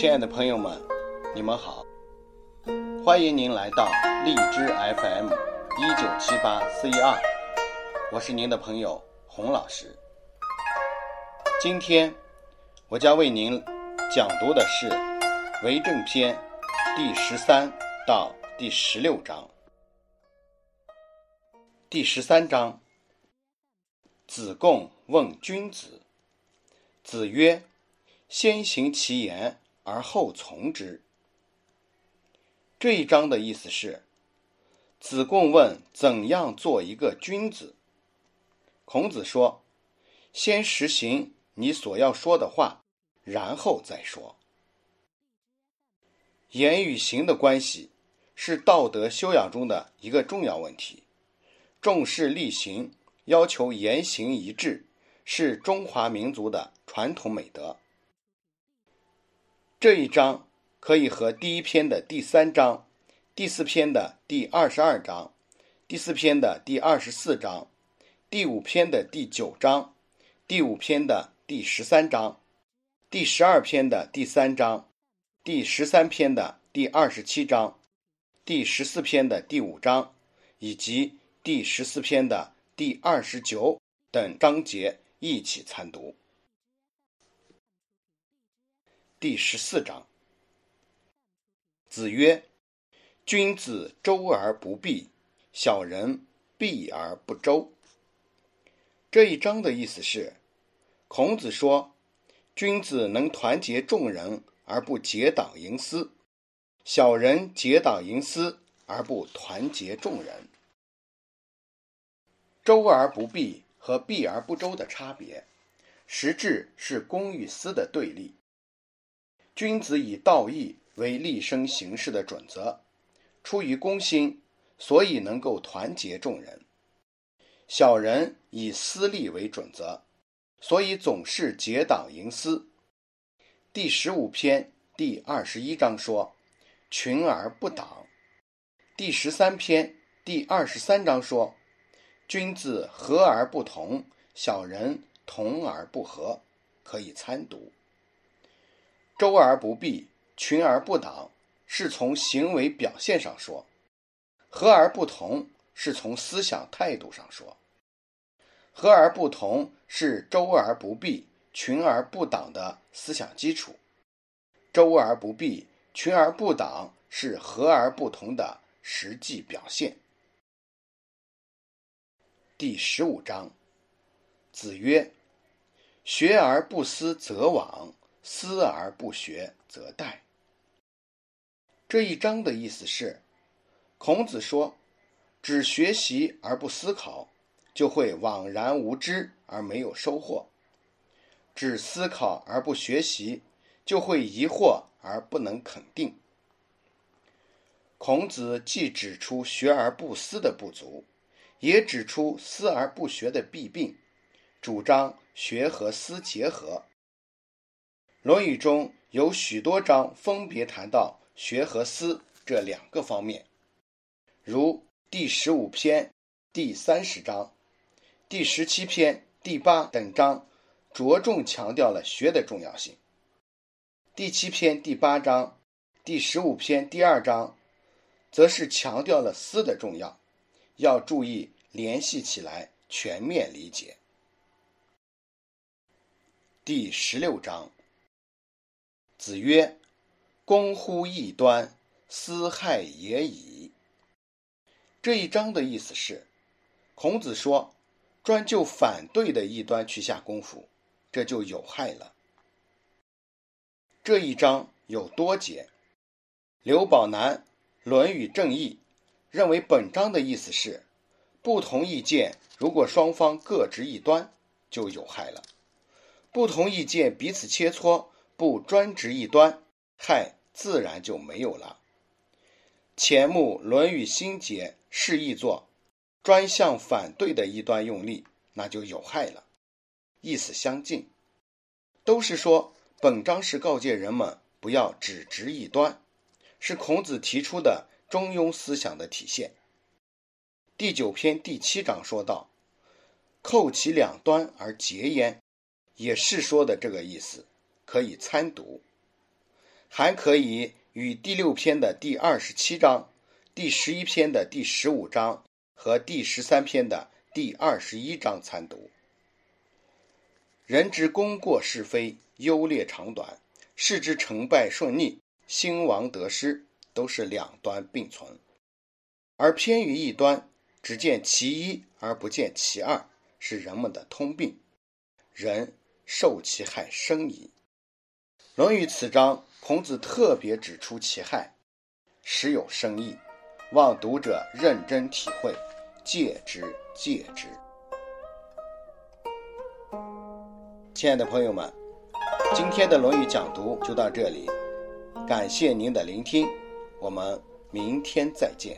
亲爱的朋友们，你们好，欢迎您来到荔枝 FM 一九七八四一二，我是您的朋友洪老师。今天我将为您讲读的是《为政篇》第十三到第十六章。第十三章，子贡问君子。子曰：“先行其言而后从之。”这一章的意思是，子贡问怎样做一个君子。孔子说：“先实行你所要说的话，然后再说。”言与行的关系是道德修养中的一个重要问题，重视力行，要求言行一致。是中华民族的传统美德。这一章可以和第一篇的第三章、第四篇的第二十二章、第四篇的第二十四章、第五篇的第九章、第五篇的第十三章、第十二篇的第三章、第十三篇的第二十七章、第十四篇的第五章以及第十四篇的第二十九等章节。一起参读第十四章。子曰：“君子周而不避，小人避而不周。”这一章的意思是，孔子说，君子能团结众人而不结党营私，小人结党营私而不团结众人。周而不避。和避而不周的差别，实质是公与私的对立。君子以道义为立身行事的准则，出于公心，所以能够团结众人；小人以私利为准则，所以总是结党营私。第十五篇第二十一章说：“群而不党。”第十三篇第二十三章说。君子和而不同，小人同而不和，可以参读。周而不避，群而不党，是从行为表现上说；和而不同，是从思想态度上说。和而不同是周而不避，群而不党的思想基础；周而不避，群而不党是和而不同的实际表现。第十五章，子曰：“学而不思则罔，思而不学则殆。”这一章的意思是，孔子说，只学习而不思考，就会枉然无知而没有收获；只思考而不学习，就会疑惑而不能肯定。孔子既指出学而不思的不足。也指出思而不学的弊病，主张学和思结合。《论语》中有许多章分别谈到学和思这两个方面，如第十五篇、第三十章、第十七篇、第八等章，着重强调了学的重要性。第七篇第八章、第十五篇第二章，则是强调了思的重要。要注意联系起来，全面理解。第十六章，子曰：“公乎异端，斯害也已。”这一章的意思是，孔子说，专就反对的异端去下功夫，这就有害了。这一章有多节，刘宝南《论语正义》。认为本章的意思是，不同意见如果双方各执一端，就有害了；不同意见彼此切磋，不专执一端，害自然就没有了。前目《论语心结》示意作，专向反对的一端用力，那就有害了。意思相近，都是说本章是告诫人们不要只执一端，是孔子提出的。中庸思想的体现。第九篇第七章说道：“扣其两端而结焉”，也是说的这个意思，可以参读。还可以与第六篇的第二十七章、第十一篇的第十五章和第十三篇的第二十一章参读。人之功过是非、优劣长短，事之成败顺逆、兴亡得失，都是两端并存，而偏于一端，只见其一而不见其二，是人们的通病。人受其害深矣。《论语》此章，孔子特别指出其害，实有深意，望读者认真体会，戒之戒之。亲爱的朋友们，今天的《论语》讲读就到这里，感谢您的聆听，我们明天再见。